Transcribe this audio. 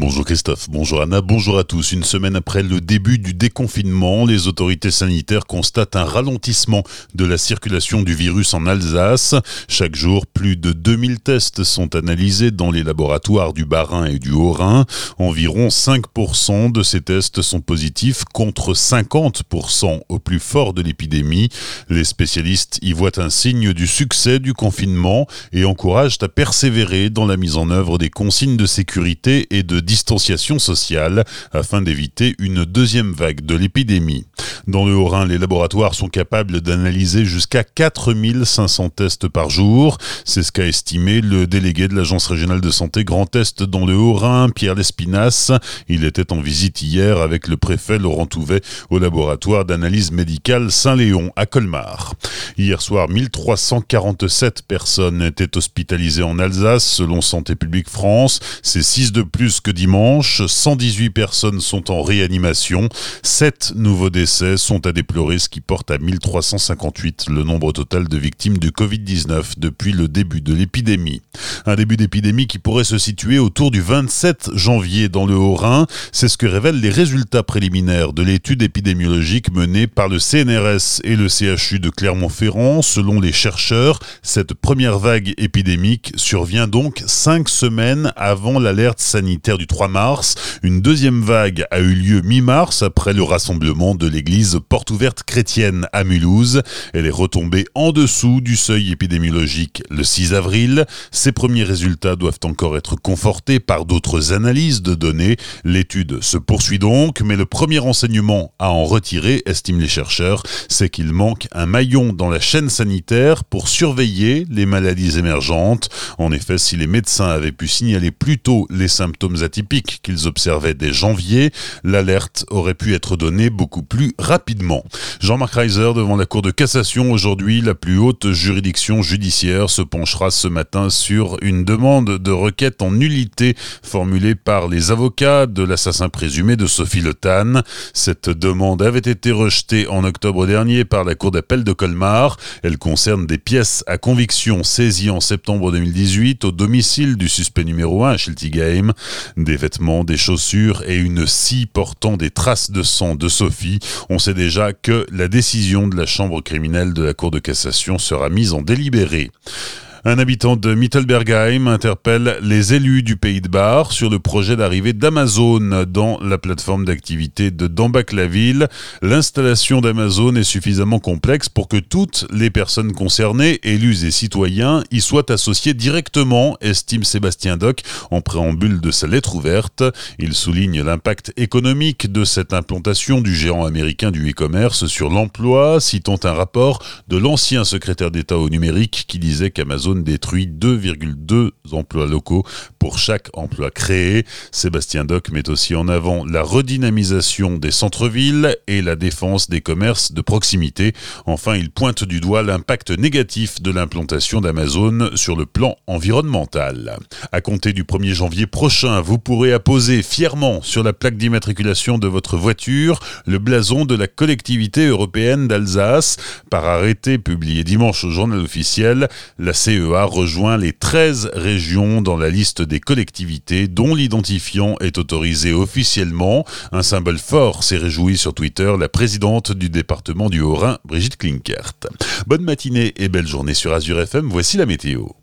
Bonjour Christophe, bonjour Anna, bonjour à tous. Une semaine après le début du déconfinement, les autorités sanitaires constatent un ralentissement de la circulation du virus en Alsace. Chaque jour, plus de 2000 tests sont analysés dans les laboratoires du Bas-Rhin et du Haut-Rhin. Environ 5% de ces tests sont positifs contre 50% au plus fort de l'épidémie. Les spécialistes y voient un signe du succès du confinement et encouragent à persévérer dans la mise en œuvre des consignes de sécurité et de distanciation sociale afin d'éviter une deuxième vague de l'épidémie. Dans le Haut-Rhin, les laboratoires sont capables d'analyser jusqu'à 4500 tests par jour. C'est ce qu'a estimé le délégué de l'Agence régionale de santé Grand Est dans le Haut-Rhin, Pierre Lespinasse. Il était en visite hier avec le préfet Laurent Touvet au laboratoire d'analyse médicale Saint-Léon à Colmar. Hier soir, 1347 personnes étaient hospitalisées en Alsace selon Santé publique France. C'est 6 de plus que dimanche. 118 personnes sont en réanimation. 7 nouveaux décès sont à déplorer, ce qui porte à 1358 le nombre total de victimes du Covid-19 depuis le début de l'épidémie. Un début d'épidémie qui pourrait se situer autour du 27 janvier dans le Haut-Rhin. C'est ce que révèlent les résultats préliminaires de l'étude épidémiologique menée par le CNRS et le CHU de Clermont-Ferrand. Selon les chercheurs, cette première vague épidémique survient donc cinq semaines avant l'alerte sanitaire du 3 mars. Une deuxième vague a eu lieu mi-mars après le rassemblement de l'église Porte Ouverte Chrétienne à Mulhouse. Elle est retombée en dessous du seuil épidémiologique le 6 avril. Ces premiers résultats doivent encore être confortés par d'autres analyses de données. L'étude se poursuit donc, mais le premier enseignement à en retirer, estiment les chercheurs, c'est qu'il manque un maillon dans la chaîne sanitaire pour surveiller les maladies émergentes. En effet, si les médecins avaient pu signaler plus tôt les symptômes qu'ils observaient dès janvier, l'alerte aurait pu être donnée beaucoup plus rapidement. Jean-Marc Reiser devant la Cour de cassation aujourd'hui, la plus haute juridiction judiciaire se penchera ce matin sur une demande de requête en nullité formulée par les avocats de l'assassin présumé de Sophie Le Tan. Cette demande avait été rejetée en octobre dernier par la Cour d'appel de Colmar. Elle concerne des pièces à conviction saisies en septembre 2018 au domicile du suspect numéro 1 à Schiltigheim. Des vêtements, des chaussures et une scie portant des traces de sang de Sophie. On sait déjà que la décision de la chambre criminelle de la Cour de cassation sera mise en délibéré. Un habitant de Mittelbergheim interpelle les élus du pays de Bar sur le projet d'arrivée d'Amazon dans la plateforme d'activité de Dambach-la-Ville. L'installation d'Amazon est suffisamment complexe pour que toutes les personnes concernées, élus et citoyens, y soient associées directement, estime Sébastien Doc en préambule de sa lettre ouverte. Il souligne l'impact économique de cette implantation du géant américain du e-commerce sur l'emploi, citant un rapport de l'ancien secrétaire d'État au numérique qui disait qu'Amazon détruit 2,2 emplois locaux pour chaque emploi créé. Sébastien Doc met aussi en avant la redynamisation des centres-villes et la défense des commerces de proximité. Enfin, il pointe du doigt l'impact négatif de l'implantation d'Amazon sur le plan environnemental. À compter du 1er janvier prochain, vous pourrez apposer fièrement sur la plaque d'immatriculation de votre voiture le blason de la collectivité européenne d'Alsace. Par arrêté publié dimanche au journal officiel, la CE CEA rejoint les 13 régions dans la liste des collectivités dont l'identifiant est autorisé officiellement. Un symbole fort s'est réjoui sur Twitter la présidente du département du Haut-Rhin, Brigitte Klinkert. Bonne matinée et belle journée sur Azure FM, voici la météo.